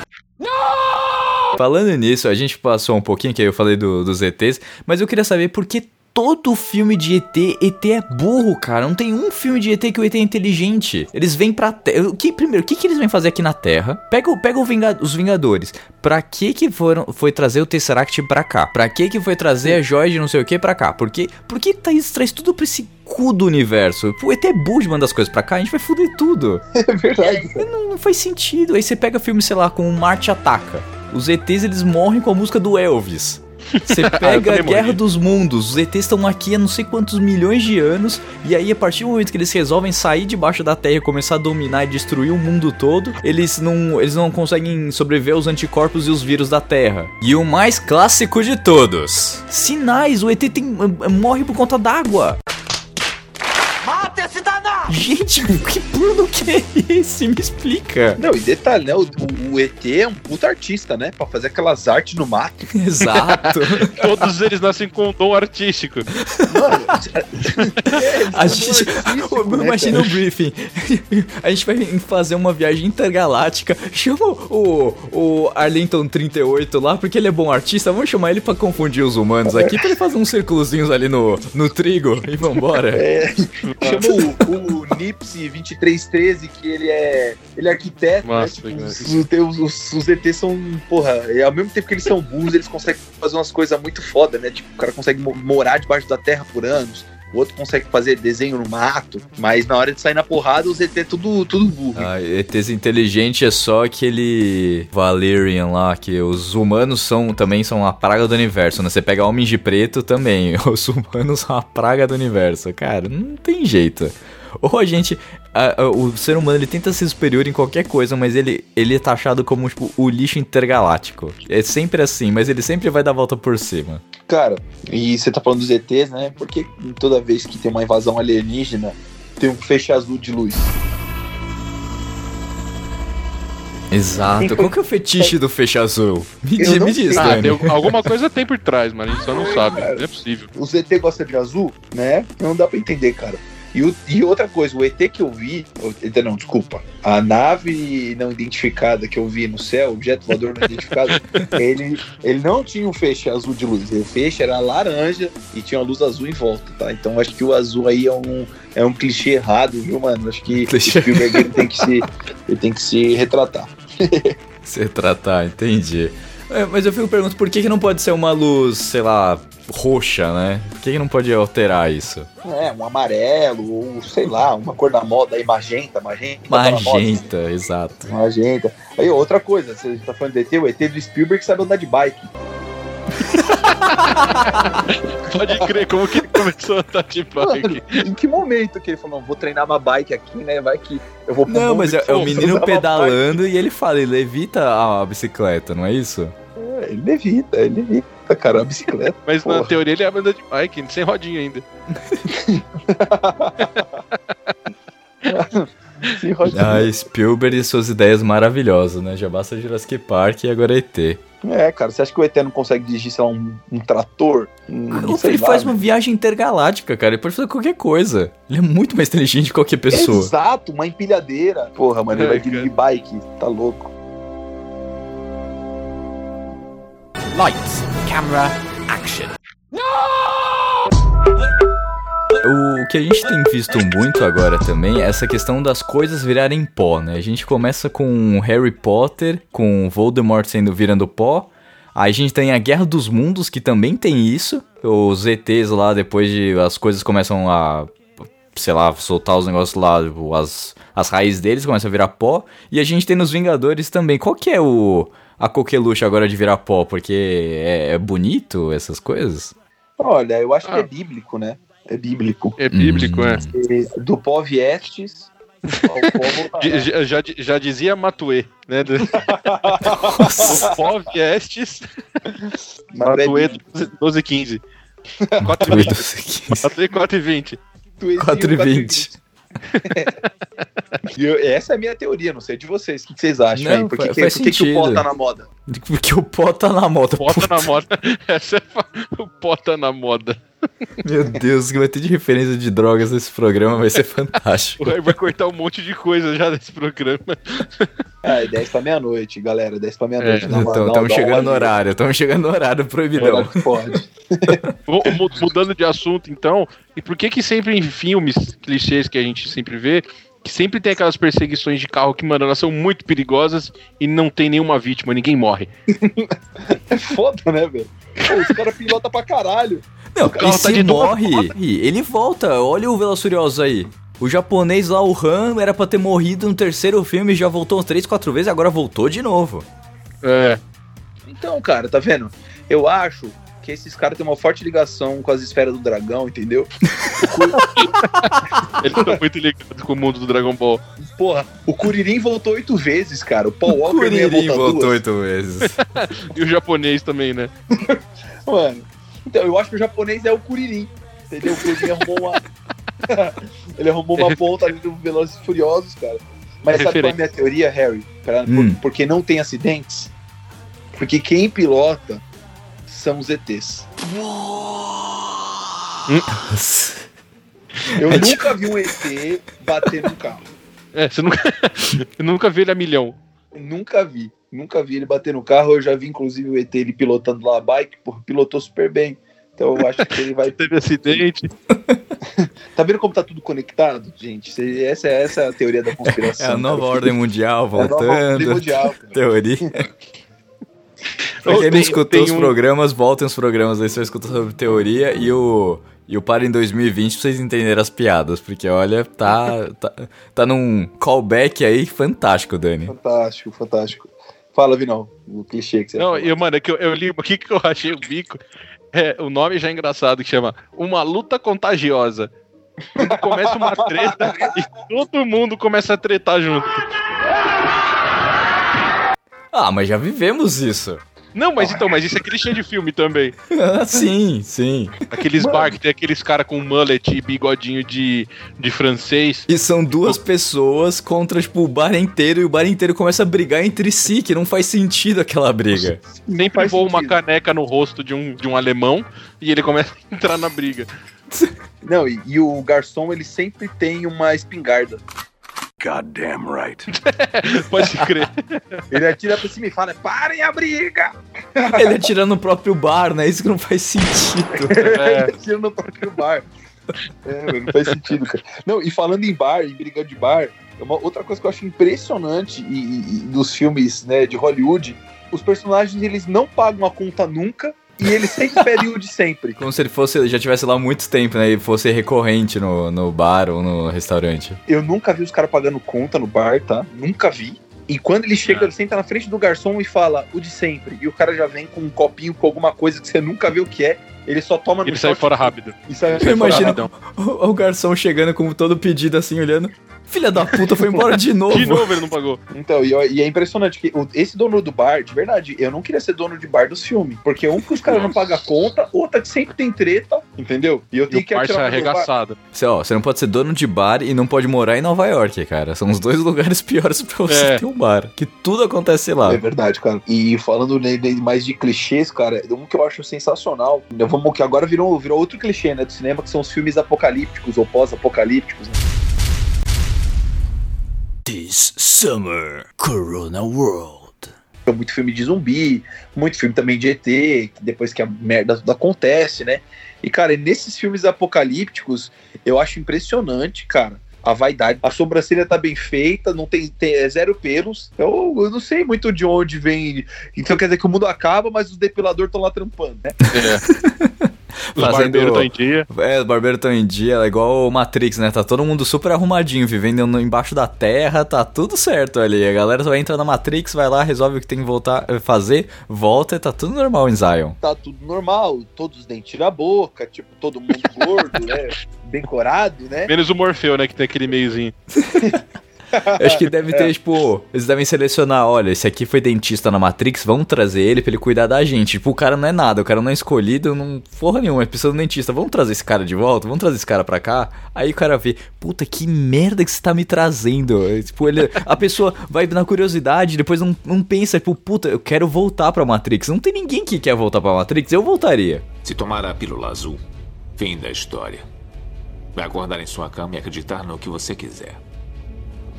Falando nisso, a gente passou um pouquinho, que aí eu falei do- dos ETs, mas eu queria saber por que todo filme de ET, ET é burro, cara. Não tem um filme de ET que o ET é inteligente. Eles vêm pra Terra. Que, primeiro, o que, que eles vêm fazer aqui na Terra? Pega, pega o Vinga- os Vingadores. Pra que que foram, foi trazer o Tesseract pra cá? Pra que que foi trazer a joia de não sei o que pra cá? Por que, por que tá, traz tudo pra esse cu do universo? O ET é burro de mandar as coisas pra cá, a gente vai foder tudo. *laughs* É verdade. Não, não faz sentido. Aí você pega filme, sei lá, com o Marte Ataca. Os ETs, eles morrem com a música do Elvis. Você *laughs* pega a Guerra dos Mundos, os ETs estão aqui há não sei quantos milhões de anos, e aí a partir do momento que eles resolvem sair debaixo da Terra e começar a dominar e destruir o mundo todo, eles não, eles não conseguem sobreviver aos anticorpos e os vírus da Terra. E o mais clássico de todos: sinais, o ET tem, eh, morre por conta d'água. Mata esse! Gente, que plano que é esse? Me explica. Não, e detalhe, né? O, o- o ET é um puta artista, né? Pra fazer aquelas artes no mato. Exato. Todos eles nascem com um dom artístico. Mano, A gente. né, Imagina o briefing. A gente vai fazer uma viagem intergaláctica. Chama o, o Arlington 38 lá, porque ele é bom artista. Vamos chamar ele pra confundir os humanos aqui, pra ele fazer uns círculozinhos ali no, no trigo e vambora. É, chama o, o Nipsey 2313, que ele é, ele é arquiteto, Nossa, né? Tipo, os, os, os, os ETs são, porra, e ao mesmo tempo que eles são burros, eles conseguem fazer umas coisas muito foda, né? Tipo, o cara consegue mo- morar debaixo da terra por anos, o outro consegue fazer desenho no mato, mas na hora de sair na porrada, os ET é tudo, tudo burro. Ah, ETs inteligente é só aquele Valerian lá, que os humanos são também são a praga do universo, né? Você pega homens de preto também, *laughs* os humanos são a praga do universo. Cara, não tem jeito. *laughs* Ou a gente. a- a- o ser humano ele tenta ser superior em qualquer coisa, mas ele, ele é taxado como tipo, o lixo intergaláctico. É sempre assim, mas ele sempre vai dar a volta por cima. Cara, e você tá falando dos ETs, né? Porque toda vez que tem uma invasão alienígena, tem um feixe azul de luz. Exato. Qual que é o fetiche do feixe azul? Me, diz- me diz. Ah, tem, alguma coisa tem por trás, mas a gente só não sabe. Não é possível. O ZT gosta de azul, né? Não dá pra entender, cara. E, o- e outra coisa, o ET que eu vi, o ET não, desculpa, a nave não identificada que eu vi no céu, objeto voador não identificado, *laughs* ele, ele não tinha um feixe azul de luz, o feixe era laranja e tinha uma luz azul em volta, tá? Então acho que o azul aí é um, é um clichê errado, viu, mano? Acho que Clichê. o Spielberg ele tem que se, ele tem que se retratar. *laughs* Se tratar, entendi. É, mas eu fico perguntando por que, que não pode ser uma luz, sei lá, roxa, né? Por que, que não pode alterar isso? É, um amarelo, ou sei lá, uma cor da moda aí, magenta, magenta. tá. Magenta, exato. Magenta. Aí, outra coisa, você tá falando do ET, o ET do Spielberg sabe andar de bike. *laughs* Pode crer, como que ele começou a estar de bike? em que momento que ele falou, não, vou treinar uma bike aqui, né? Vai que eu vou pro Não, mas é, é o menino pedalando e ele fala, ele levita a bicicleta, não é isso? Ele evita, ele evita, cara, a bicicleta. Mas na Porra. teoria ele anda de bike, sem rodinha ainda. *laughs* Sim, Roger. Ah, Spielberg e suas ideias maravilhosas, né? Já basta Jurassic Park e agora ET. É, cara, você acha que o ET não consegue dirigir, sei lá, um, um trator? Um, sei ele lá, faz né? uma viagem intergaláctica, cara. Ele pode fazer qualquer coisa. Ele é muito mais inteligente que qualquer pessoa. Exato, uma empilhadeira. Porra, mano, ele É, vai dirigir bike, tá louco. Lights, camera, action. O que a gente tem visto muito agora também é essa questão das coisas virarem pó, né? A gente começa com Harry Potter, com Voldemort sendo virando pó. Aí a gente tem a Guerra dos Mundos, que também tem isso. Os ETs lá, depois de as coisas começam a, sei lá, soltar os negócios lá, tipo, as, as raízes deles começam a virar pó. E a gente tem nos Vingadores também. Qual que é o a coqueluche agora de virar pó? Porque é, é bonito essas coisas? Olha, eu acho que Ah. é bíblico, né? É bíblico. É bíblico, Hum. é. Do pó viestes ao *laughs* pó Já, já, já dizia Matuê, né? Do, *laughs* o pó viestes, Mas é Matuê bíblico. 12 *laughs* e 15. 4 e 20. Matuê 4 e 20. Tu existe 4 e 20. *laughs* E eu- essa é a minha teoria, não sei de vocês. O que que vocês acham Não, aí? Por que, fa- que, faz por que, que o pó tá na moda? Porque o pó tá na moda. Pota Puta, na moda. *laughs* Essa é o pota na moda. *laughs* Meu Deus, o que vai ter de referência de drogas nesse programa vai ser fantástico. O Ray vai cortar um monte de coisa já desse programa. Ah, *laughs* é 10 pra meia-noite, galera. 10 pra meia-noite. É, Então, estamos chegando no horário, estamos chegando no horário proibidão. Pode. *laughs* Mudando de assunto, então, e por que que sempre em filmes clichês que a gente sempre vê, que sempre tem aquelas perseguições de carro que, mano, elas são muito perigosas e não tem nenhuma vítima, ninguém morre. É foda, né, velho? Os caras pilotam pra caralho. Não, carro e tá de toda morre, ele volta. Olha o Velas Furiosos aí. O japonês lá, o Han, era pra ter morrido no terceiro filme, já voltou uns 3, 4 vezes, agora voltou de novo. É. Então, cara, tá vendo? Eu acho que esses caras têm uma forte ligação com as esferas do dragão, entendeu? *laughs* Eles estão muito ligados com o mundo do Dragon Ball. Porra, o Kuririn voltou oito vezes, cara. O Paul Walker não ia Kuririn voltou oito vezes. *laughs* E o japonês também, né? *laughs* Mano, então eu acho que o japonês é o Kuririn, entendeu? O Kuririn arrumou uma... *laughs* Ele arrumou uma ponta ali no Velozes e Furiosos, cara. Mas sabe qual é a minha teoria, Harry? Pra- por- Hum. porque não tem acidentes? Porque quem pilota são os ETs. Eu É tipo- nunca vi um ET bater num carro. É, você nunca, *laughs* eu nunca vi ele a milhão. Nunca vi. Nunca vi ele bater no carro. Eu já vi, inclusive, o ET ele pilotando lá a bike, porra, pilotou super bem. Então eu acho que ele vai. *laughs* Teve acidente. *laughs* Tá vendo como tá tudo conectado, gente? Essa, é- essa é a teoria da É conspiração. a nova cara. ordem mundial É a nova ordem voltando. mundial, cara. Teoria. *laughs* Pra quem não escutou os um- programas, voltem os programas aí, você vai escutar sobre teoria e o. E o Para em 2020 pra vocês entenderem as piadas, porque olha, tá, tá, tá num callback aí fantástico, Dani. Fantástico, fantástico. Fala, Vinão, o clichê que você Não, eu, mano, é que eu, eu li o que, que eu achei o bico. É, o nome já é engraçado, que chama Uma Luta Contagiosa. Quando começa uma treta e todo mundo começa a tretar junto. Ah, mas já vivemos isso. Não, mas então, mas isso é clichê de filme também. *laughs* Ah, sim, sim. Aqueles bar que tem aqueles cara com mullet e bigodinho de, de francês. E são duas pessoas contra, tipo, o bar inteiro e o bar inteiro começa a brigar entre si, que não faz sentido aquela briga. Sempre faz voa uma caneca no rosto de um, de um alemão e ele começa a entrar na briga. Não, e, e o garçom, ele sempre tem uma espingarda. Goddamn right. *laughs* Pode crer. Ele atira pra cima e fala, parem a briga! Ele atira no próprio bar, né? Isso que não faz sentido. *laughs* É. Ele atira no próprio bar. É, não faz sentido, cara. Não, e falando em bar, em briga de bar, é uma outra coisa que eu acho impressionante e, e- e dos filmes né, de Hollywood, os personagens eles não pagam a conta nunca e eles sempre pedem o de sempre. Como se ele fosse, já tivesse lá há muito tempo, né? E fosse recorrente no, no bar ou no restaurante. Eu nunca vi os caras pagando conta no bar, tá? Nunca vi. E quando ele chega, Ah. ele senta na frente do garçom e fala o de sempre. E o cara já vem com um copinho com alguma coisa que você nunca viu o que é. Ele só toma no Ele sai fora rápido. E sai, Eu sai imagino rápido. o, o garçom chegando com todo pedido assim, olhando. Filha da puta, foi embora de *laughs* novo. De novo ele não pagou. Então, e, e é impressionante que o- esse dono do bar, de verdade, eu não queria ser dono de bar dos filmes. Porque um que os caras não pagam conta, outra que sempre tem treta, entendeu? E eu E tenho o que atirar bar. arregaçado. Você, ó, você não pode ser dono de bar e não pode morar em Nova York, cara. São os dois *laughs* lugares piores pra você É. ter um bar. Que tudo acontece lá. É verdade, cara. E falando mais de clichês, cara, um que eu acho sensacional. né, Vamos que agora virou, virou outro clichê, né, do cinema, que são os filmes apocalípticos ou pós-apocalípticos. né? This summer, Corona World. Muito filme de zumbi, muito filme também de ET, que depois que a merda tudo acontece, né? E, cara, nesses filmes apocalípticos, eu acho impressionante, cara. A vaidade. A sobrancelha tá bem feita, não tem, tem é zero pelos. Eu, eu não sei muito de onde vem. Então quer dizer que o mundo acaba, mas os depiladores estão lá trampando, né? *laughs* Os Fazendo- barbeiros estão em dia. É, os barbeiros estão em dia, é igual o Matrix, né? Tá todo mundo super arrumadinho, vivendo embaixo da terra, tá tudo certo ali. A galera só entra na Matrix, vai lá, resolve o que tem que voltar, eh, fazer, volta e tá tudo normal em Zion. Tá tudo normal, todos os dentes na boca, tipo, todo mundo gordo, *laughs* né? Bem corado, né? Menos o Morfeu, né? Que tem aquele meiozinho. *laughs* Eu *laughs* acho que deve ter, tipo, eles devem selecionar, olha, esse aqui foi dentista na Matrix, vamos trazer ele pra ele cuidar da gente. Tipo, o cara não é nada, o cara não é escolhido, não porra nenhuma, é precisa de um dentista. Vamos trazer esse cara de volta, vamos trazer esse cara pra cá. Aí o cara vê, puta, que merda que você tá me trazendo. Tipo, ele, a pessoa vai na curiosidade, depois não, não pensa, tipo, puta, eu quero voltar pra Matrix. Não tem ninguém que quer voltar pra Matrix, eu voltaria. Se tomar a pílula azul, fim da história. Vai acordar em sua cama e acreditar no que você quiser.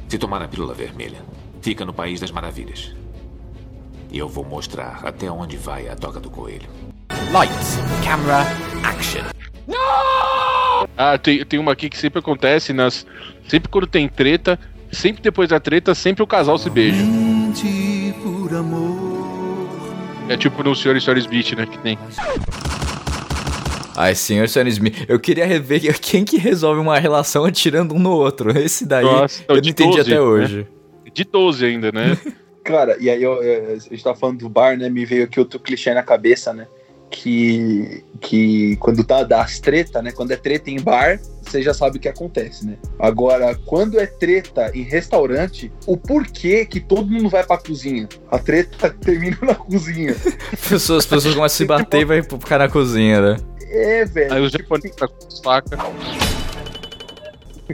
Se tomar a pílula vermelha, fica no País das Maravilhas. E eu vou mostrar até onde vai a toca do coelho. Lights, camera, action. Ah, tem, tem uma aqui que sempre acontece nas. Sempre quando tem treta, sempre depois da treta, sempre o casal se beija. É tipo no Senhor e Senhora Smith, né? Que tem. Ai, senhor Sam Smith, eu queria rever quem que resolve uma relação atirando um no outro. *laughs* Esse daí Nossa, então, eu não entendi 12, até né? hoje. De 12 ainda, né? *laughs* Cara, e aí eu, eu- a gente tava falando do bar, né? Me veio aqui outro clichê na cabeça, né? Que, que quando tá das treta, né? Quando é treta em bar, você já sabe o que acontece, né? Agora, quando é treta em restaurante, o porquê que todo mundo vai pra cozinha? A treta *laughs* termina na cozinha. As pessoas, as pessoas começam a se bater e vai ficar na cozinha, né? É, velho. Aí os japoneses tá com faca.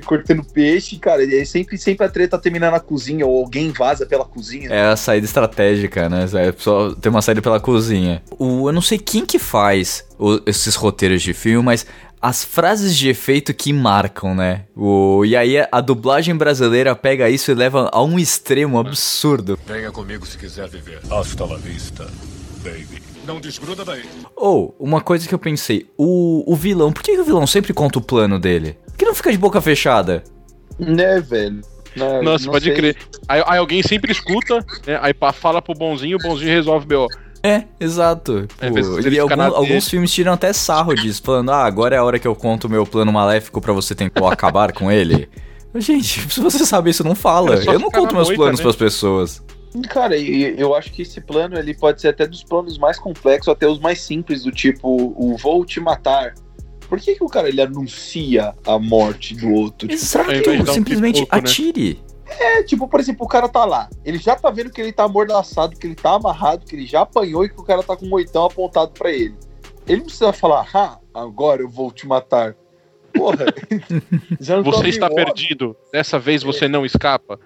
cortando peixe, cara. E aí sempre, sempre a treta termina na cozinha, ou alguém vaza pela cozinha. É a saída estratégica, né? É só ter uma saída pela cozinha. O, eu não sei quem que faz o- esses roteiros de filme, mas as frases de efeito que marcam, né? O, e aí a dublagem brasileira pega isso e leva a um extremo absurdo. Venha comigo se quiser viver. Hasta la vista, baby. Não desgruda daí. Ou, uma coisa que eu pensei, o, o vilão, por que, que o vilão sempre conta o plano dele? Por que não fica de boca fechada? Né, velho? Né, Nossa, não pode sei. crer. Aí, aí alguém sempre escuta, né? Aí fala pro bonzinho, o bonzinho resolve BO. É, exato. É, e algum- alguns filmes tiram até sarro disso, falando, ah, agora é a hora que eu conto o meu plano maléfico pra você tentar acabar com ele. *laughs* Gente, se você sabe isso, não fala. É só Eu não conto meus moita, planos né? pras pessoas. Cara, e eu acho que esse plano ele pode ser até dos planos mais complexos até os mais simples, do tipo, o vou te matar. Por que, que o cara ele anuncia a morte do outro? Tipo, Exato, dar um simplesmente pipoco, né? atire. É, tipo, por exemplo, o cara tá lá, ele já tá vendo que ele tá amordaçado, que ele tá amarrado, que ele já apanhou e que o cara tá com um oitão apontado pra ele. Ele não precisa falar, ah, agora eu vou te matar. Porra, *laughs* já não tô Você está perdido. Dessa vez você não escapa.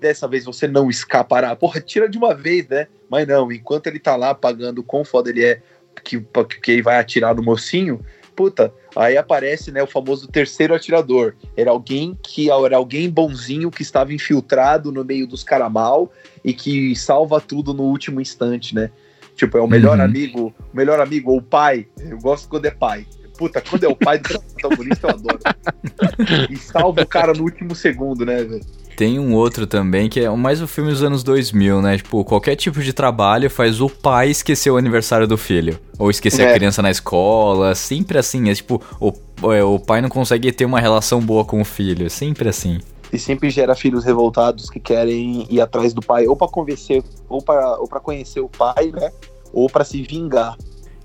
Dessa vez você não escapará. Porra, tira de uma vez, né? Mas não, enquanto ele tá lá pagando o quão foda ele é que, que ele vai atirar no mocinho, puta, aí aparece, né, o famoso terceiro atirador. Era alguém que era alguém bonzinho que estava infiltrado no meio dos cara mal e que salva tudo no último instante, né? Tipo, é o melhor Uhum. amigo, o melhor amigo ou o pai. Eu gosto quando é pai. Puta, quando é o pai do protagonista, eu adoro. *laughs* E salva o cara no último segundo, né, velho? Tem um outro também que é mais o filme dos anos 2000, né? Tipo, qualquer tipo de trabalho faz o pai esquecer o aniversário do filho. Ou esquecer a É. criança na escola. Sempre assim. É tipo, o, é, o pai não consegue ter uma relação boa com o filho. Sempre assim. e sempre gera filhos revoltados que querem ir atrás do pai ou pra convencer ou para ou para conhecer o pai, né? Ou pra se vingar.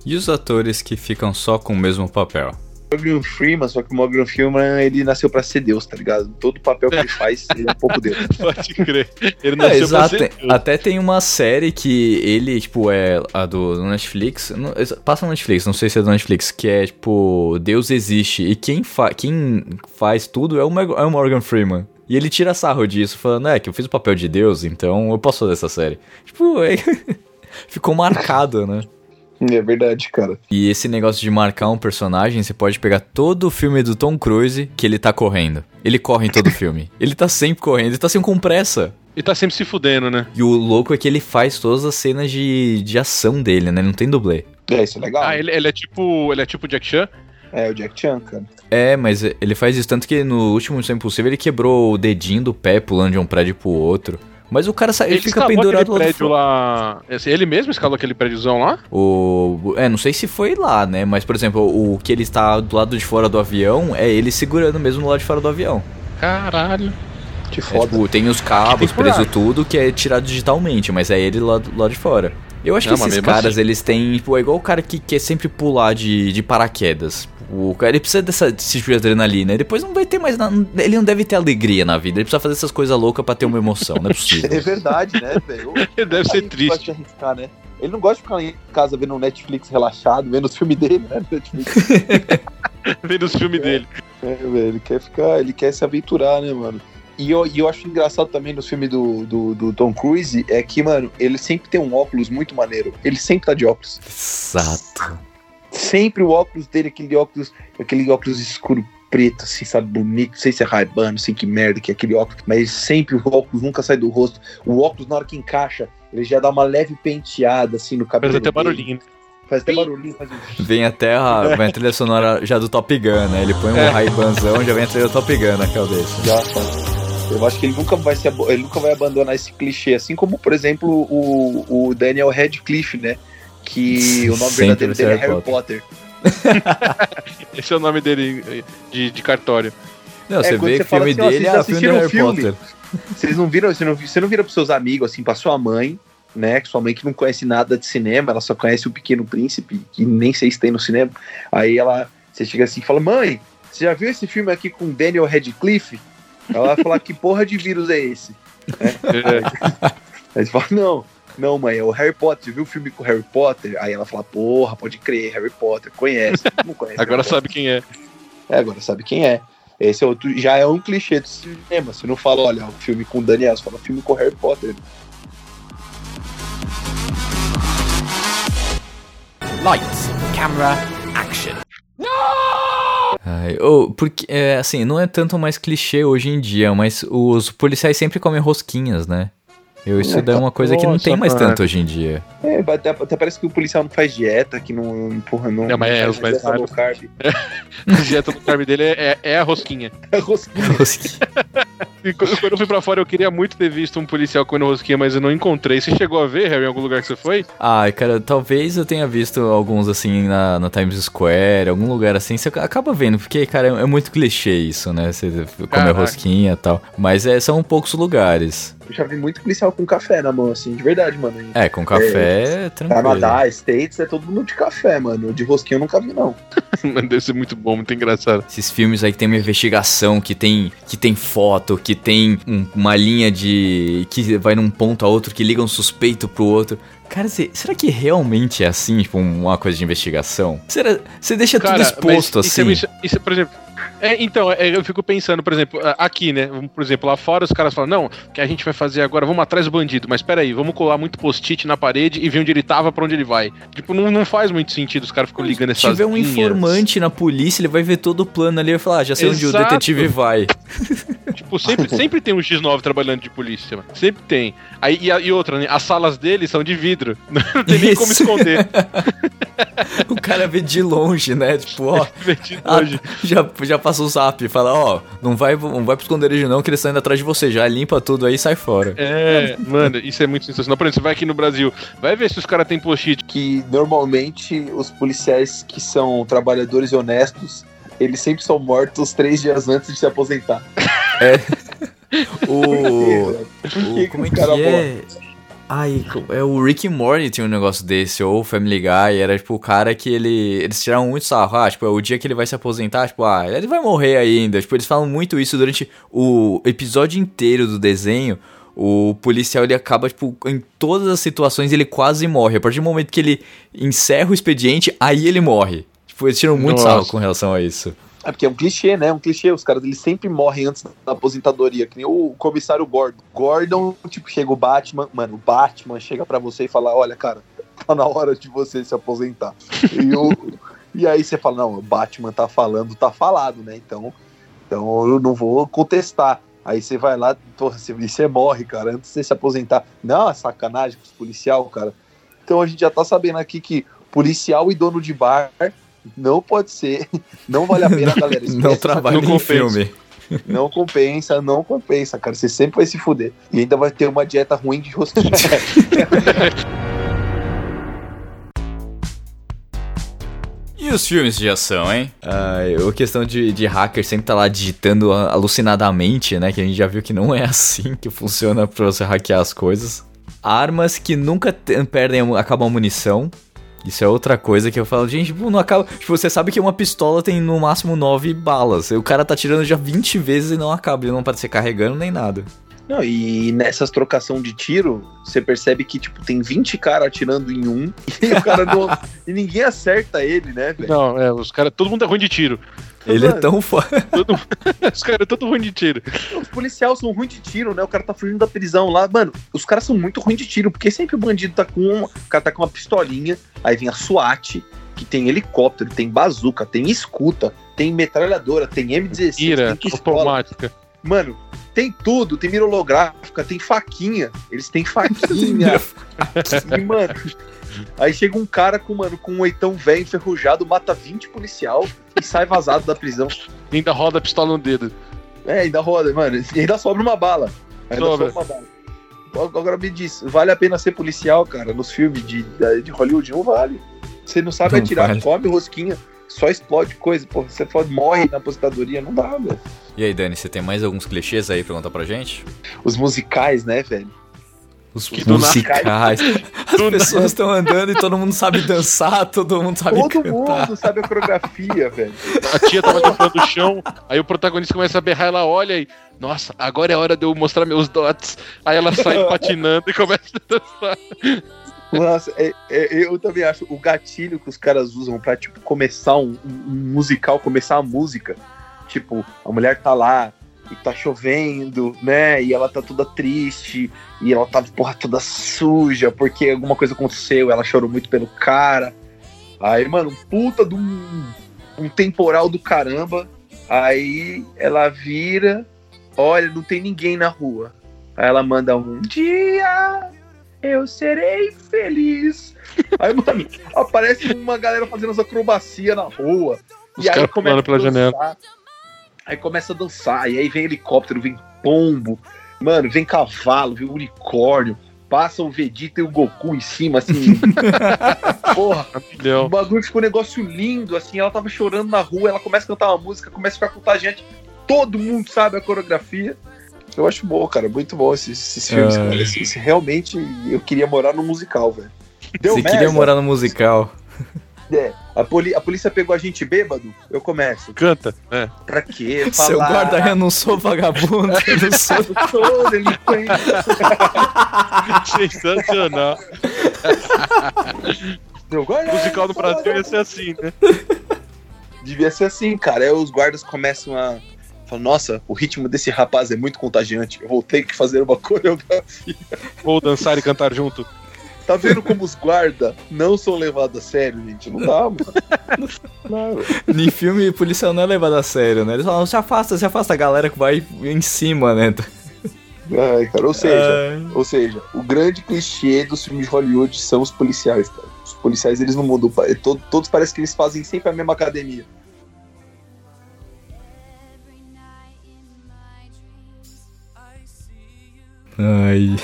E os atores que ficam só com o mesmo papel? Morgan Freeman, só que o Morgan Freeman ele nasceu pra ser Deus, tá ligado? Todo papel que ele faz, ele é um pouco Deus. *laughs* Pode crer. Ele É, nasceu pra exato. ser Deus. Até tem uma série que ele, tipo, é a do Netflix. não- passa no Netflix, não sei se é do Netflix, que é, tipo, Deus existe. E quem, fa quem faz tudo é o, é o Morgan Freeman. E ele tira sarro disso, falando, é, que eu fiz o papel de Deus, então eu posso fazer essa série. Tipo, *laughs* é- ficou marcado, né? É verdade, cara. E esse negócio de marcar um personagem, você pode pegar todo o filme do Tom Cruise que ele tá correndo. Ele corre em todo o *laughs* filme. Ele tá sempre correndo, ele tá sempre com pressa. Ele tá sempre se fudendo, né? E o louco é que ele faz todas as cenas de, de ação dele, né? Não tem dublê. É, isso é legal. Ah, ele, ele é tipo. Ele é tipo Jack Chan? É, o Jack Chan, cara. É, mas ele faz isso tanto que no último Missão Impossível ele quebrou o dedinho do pé pulando de um prédio pro outro. Mas o cara sai, ele, fica pendurado lá prédio lá. Esse- Ele mesmo escalou aquele prédiozão lá? O, é, não sei se foi lá, né? Mas, por exemplo, o que ele está do lado de fora do avião é ele segurando mesmo do lado de fora do avião. Caralho. Que É, foda. tipo, tem os cabos preso tudo que é tirado digitalmente, mas é ele lá do lado de fora. Eu acho Não, que esses caras, assim. eles têm, tipo, é igual o cara que quer sempre pular de, de paraquedas. O cara ele precisa dessa, desse tipo de adrenalina. E depois não vai ter mais nada. Ele não deve ter alegria na vida. Ele precisa fazer essas coisas loucas pra ter uma emoção. Não é *laughs* É possível. verdade, né, velho? *laughs* Deve ser triste. arriscar, né? Ele não gosta de ficar em casa vendo um Netflix relaxado, vendo os filmes dele, né? Netflix. *laughs* Vendo os filmes dele. É, velho, ele quer ficar, ele quer se aventurar, né, mano? E eu, e eu acho engraçado também no filme do, do, do Tom Cruise é que, mano, ele sempre tem um óculos muito maneiro. Ele sempre tá de óculos. Exato. Sempre o óculos dele, aquele óculos, aquele óculos escuro preto, assim, sabe, bonito. Não sei se é Ray-Ban, não sei que merda que é aquele óculos, mas sempre o óculos nunca sai do rosto. O óculos, na hora que encaixa, ele já dá uma leve penteada, assim, no cabelo. Faz até barulhinho. Faz até barulhinho, faz um... Vem até a, vem a trilha sonora já do Top Gun, né? Ele põe um É. Ray-Banzão, já vem a trilha do Top Gun na cabeça. Já. Eu acho que ele nunca vai se ele nunca vai abandonar esse clichê, assim como, por exemplo, o, o Daniel Radcliffe, né? Que o nome Sempre verdadeiro dele é Harry Harry Potter. *laughs* Esse é o nome dele de, de cartório. Não, você É, quando vê você que filme fala assim, ó, dele vocês é filme Harry o filme? Potter. *laughs* Vocês não viram, você não, você não vira pros seus amigos, assim, pra sua mãe, né? Que sua mãe que não conhece nada de cinema, ela só conhece o Pequeno Príncipe, que nem sei se tem no cinema. Aí ela, você chega assim e fala, mãe, você já viu esse filme aqui com Daniel Radcliffe? Ela vai falar, que porra de vírus é esse? *laughs* É, Aí você fala, não, não, mãe, é o Harry Potter, você viu o filme com o Harry Potter? Aí ela fala, porra, pode crer, Harry Potter, conhece. *laughs* Não conhece. agora Harry sabe quem é. Potter. É, agora sabe quem é. Esse é outro, já é um clichê do cinema. Você não fala, olha, o filme com o Daniel, você fala filme com o Harry Potter. Lights, camera, action. Ai, oh, porque, é, assim, não é tanto mais clichê hoje em dia, mas os policiais sempre comem rosquinhas, né? Eu, isso É, daí é uma coisa que não tem mais tanto hoje em dia. É, até, até parece que o policial não faz dieta, que não, porra, não, Não, mas é, faz mas dieta carb. *laughs* A dieta do carne dele é, é a rosquinha. *laughs* É rosquinha. E quando quando eu fui pra fora, eu queria muito ter visto um policial comendo rosquinha, mas eu não encontrei. Você chegou a ver, Harry, em algum lugar que você foi? Ai, cara, talvez eu tenha visto alguns assim na, na Times Square, algum lugar assim, você acaba vendo, porque, cara, é, é muito clichê isso, né? Você comer Caraca. rosquinha e tal. Mas é, são poucos lugares. Eu já vi muito policial com café na mão, assim, de verdade, mano. É, com café, tranquilo. Canadá, States, é todo mundo de café, mano. De rosquinha eu nunca vi, não. *laughs* Mano, Deve ser muito bom, muito engraçado. Esses filmes aí que tem uma investigação, que tem, que tem foto, que tem um- uma linha de. que vai num ponto a outro, que liga um suspeito pro outro. Cara, cê- será que realmente é assim, tipo, uma coisa de investigação? Será, você deixa tudo exposto mas isso é- assim? Isso, isso, por exemplo. É, então, é, eu fico pensando, por exemplo, a- aqui, né? Por exemplo, lá fora os caras falam, não, o que a gente vai fazer agora, vamos atrás do bandido, mas peraí, vamos colar muito post-it na parede e ver onde ele tava, pra onde ele vai. Tipo, não, não faz muito sentido os caras ficam ligando Se essas tiver um linhas. informante na polícia, ele vai ver todo o plano ali e vai falar, ah, já sei onde o Exato. detetive vai. *laughs* Tipo, sempre, sempre tem um X9 trabalhando de polícia, mano. Sempre tem. Aí, e, a- e outra, né? As salas dele são de vidro. *laughs* Não tem nem como Isso. esconder. *laughs* o cara vê de longe, né? Tipo, ó, Divertido ah, hoje. já, já passou o zap, fala, ó, não vai, não vai pro esconderijo não, que eles estão indo atrás de você, já limpa tudo aí e sai fora. É, mano, isso é muito sensacional. Por exemplo, você vai aqui no Brasil, vai ver se os caras têm post-it. Que normalmente os policiais que são trabalhadores e honestos, eles sempre são mortos três dias antes de se aposentar. *laughs* O... Por que o que como é que é? Ai, é o Rick Morty tinha um negócio desse, ou o Family Guy, era tipo o cara que ele. Eles tiraram muito sarro. Ah, tipo, é o dia que ele vai se aposentar, tipo, ah, ele vai morrer ainda. Tipo, eles falam muito isso durante o episódio inteiro do desenho. O policial ele acaba, tipo, em todas as situações ele quase morre. A partir do momento que ele encerra o expediente, aí ele morre. Tipo, eles tiram muito Nossa. sarro com relação a isso. É porque é um clichê, né? Um clichê. Os caras eles sempre morrem antes da aposentadoria, que nem o comissário Gordon. Gordon, tipo, chega o Batman, mano, o Batman chega pra você e fala: Olha, cara, tá na hora de você se aposentar. E, o, e aí você fala: Não, o Batman tá falando, tá falado, né? Então, então eu não vou contestar. Aí você vai lá, porra, você, e você morre, cara, antes de você se aposentar. Não, é sacanagem com os policial, cara. Então a gente já tá sabendo aqui que policial e dono de bar não pode ser. *laughs* Não vale a pena, galera. *laughs* Esquece Não trabalha compensa. filme. não compensa, não compensa, cara. Você sempre vai se fuder. E ainda vai ter uma dieta ruim de rosquinha. *laughs* E os filmes de ação, hein? Ah, a questão de, de hacker sempre tá lá digitando alucinadamente, né? Que a gente já viu que não é assim que funciona pra você hackear as coisas. Armas que nunca perdem, acabam a munição. Isso é outra coisa que eu falo, gente, tipo, não acaba. Tipo, você sabe que uma pistola tem no máximo 9 balas. O cara tá tirando já 20 vezes e não acaba. Ele não parece ser carregando nem nada. Não, e nessas trocação de tiro, você percebe que, tipo, tem 20 caras atirando em um *laughs* e o cara não. e ninguém acerta ele, né, velho? Não, é, os caras, todo mundo é ruim de tiro. Ele é Mano, tão foda. *laughs* Todo, *laughs* os caras é todo ruim de tiro. Os policiais são ruins de tiro, né? O cara tá fugindo da prisão lá. Mano, os caras são muito ruins de tiro, porque sempre o bandido tá com uma. O cara tá com uma pistolinha, aí vem a SWAT, que tem helicóptero, tem bazuca, tem escuta, tem metralhadora, tem M16, Ira, tem automática. Mano, tem tudo, tem mira holográfica, tem faquinha. Eles têm *laughs* faquinha. e, mano, aí chega um cara com, mano, com um oitão velho enferrujado, mata 20 policial e sai vazado da prisão. Ainda roda a pistola no dedo. É, ainda roda, mano. E ainda sobra uma bala. Ainda Sobra. sobra uma bala. Agora me diz, vale a pena ser policial, cara, nos filmes de, de Hollywood? Não vale. Você não sabe Não atirar, vale. come rosquinha, só explode coisa. Pô, você pode, morre na aposentadoria, não dá, velho. E aí, Dani, você tem mais alguns clichês aí pra contar pra gente? Os musicais, né, velho? Os Que do musicais. As Do pessoas estão andando e todo mundo sabe dançar, todo mundo sabe Todo cantar. mundo sabe a coreografia, velho. A tia tava limpando o chão, aí o protagonista começa a berrar, ela olha e. Nossa, agora é hora de eu mostrar meus dots. Aí ela sai patinando e começa a dançar. Nossa, é- é- eu também acho o gatilho que os caras usam pra, tipo, começar um, um musical, começar a música. Tipo, a mulher tá lá e tá chovendo, né? E ela tá toda triste, e ela tá, porra, toda suja, porque alguma coisa aconteceu, ela chorou muito pelo cara. Aí, mano, puta de um, um temporal do caramba. Aí ela vira, olha, não tem ninguém na rua. Aí ela manda um dia eu serei feliz. Aí, mano, *laughs* aparece uma galera fazendo as acrobacias na rua. Os e aí começa pela a dançar. Aí começa a dançar. E aí vem helicóptero, vem pombo. Mano, vem cavalo, vem unicórnio. Passa o Vegeta e o Goku em cima, assim. *laughs* Porra, o Milhão. bagulho ficou um negócio lindo, assim. Ela tava chorando na rua, ela começa a cantar uma música, começa a ficar contagiante. Todo mundo sabe a coreografia. Eu acho bom, cara. Muito bom esses, esses filmes, Ah. cara. Esse- esse realmente, eu queria morar no musical, velho. Deu Você merda, queria morar no musical. É. a, poli- a polícia pegou a gente bêbado, eu começo. Canta. É. Pra quê? Seu guarda, eu não sou vagabundo, eu *laughs* não sou. Eu sou delinquente. Sensacional. Meu guarda, O musical do Brasil ia ser assim, né? Devia ser assim, cara. Aí os guardas começam a falar, nossa, o ritmo desse rapaz é muito contagiante. Eu vou ter que fazer uma *laughs* coreografia. Ou dançar e cantar junto. Tá vendo como os guardas não são levados a sério, gente? Não dá, mano. Não. Em filme, policial não é levado a sério, né? Eles falam, se afasta, se afasta a galera que vai em cima, né? Ai, cara, ou seja, É. ou seja, o grande clichê dos filmes de Hollywood são os policiais, cara. Os policiais, eles não mudam. Todos parecem que eles fazem sempre a mesma academia. Ai.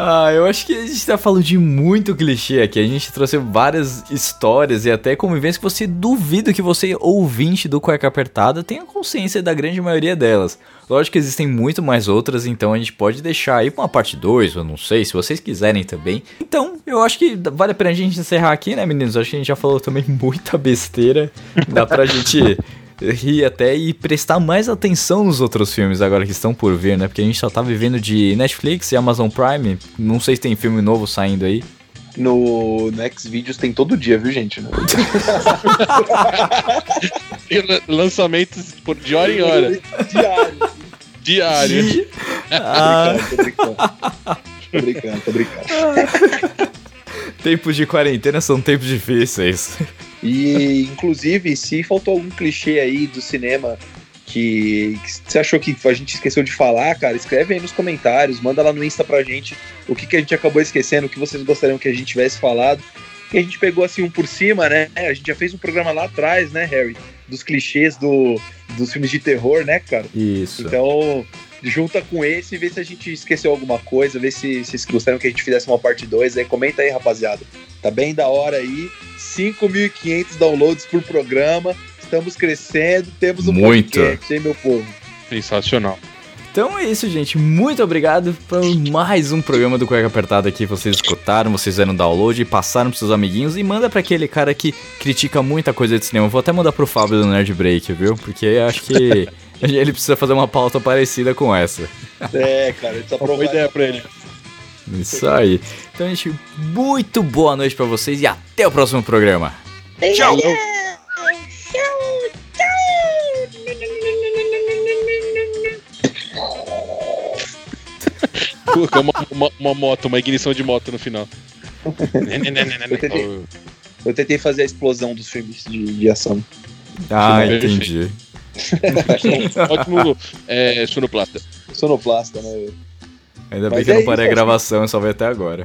Ah, eu acho que a gente tá falando de muito clichê aqui. A gente trouxe várias histórias e até convivências que você duvida que você, ouvinte do Cueca Apertada, tenha consciência da grande maioria delas. Lógico que existem muito mais outras, então a gente pode deixar aí pra uma parte 2, eu não sei, se vocês quiserem também. Então, eu acho que vale a pena a gente encerrar aqui, né, meninos? Acho que a gente já falou também *laughs* muita besteira. Dá pra gente rir até e prestar mais atenção nos outros filmes agora que estão por vir, né? Porque a gente só tá vivendo de Netflix e Amazon Prime. Não sei se tem filme novo saindo aí. No, no Xvideos tem todo dia, viu, gente? La- lançamentos por- de hora em hora. Diário. Diário. Ah, Tô brincando, tô brincando. Tô brincando, tô brincando. tempos de quarentena são tempos difíceis. E, inclusive, se faltou algum clichê aí do cinema que, que você achou que a gente esqueceu de falar, cara, escreve aí nos comentários, manda lá no Insta pra gente o que, que a gente acabou esquecendo, o que vocês gostariam que a gente tivesse falado. Que a gente pegou assim um por cima, né? A gente já fez um programa lá atrás, né, Harry? Dos clichês do, dos filmes de terror, né, cara? Isso. Então, junta com esse e vê se a gente esqueceu alguma coisa, vê se se vocês gostariam que a gente fizesse uma parte 2. Aí comenta aí, rapaziada. Tá bem da hora aí. 5.500 downloads por programa. Estamos crescendo, temos um Muito. podcast, hein, meu povo? Sensacional. Então é isso, gente. Muito obrigado por mais um programa do Cueca Apertada aqui. Vocês escutaram, vocês fizeram download, passaram pros seus amiguinhos e manda pra aquele cara que critica muita coisa de cinema. Vou até mandar pro Fábio do Nerd Break, viu? Porque acho que *laughs* *laughs* ele precisa fazer uma pauta parecida com essa. É, cara, ele precisa Boa provar. ideia pra ele. Isso aí. Então, gente, muito boa noite pra vocês e até o próximo programa. Tchau! Uma, uma, uma moto, uma ignição de moto no final. *laughs* Eu tentei, eu tentei fazer a explosão dos filmes de, de ação. Ah, Perfeito. entendi. *laughs* Ótimo é, sonoplasta. Sonoplasta, né? Ainda bem Mas que eu é não parei isso, a gravação, eu só vi até agora.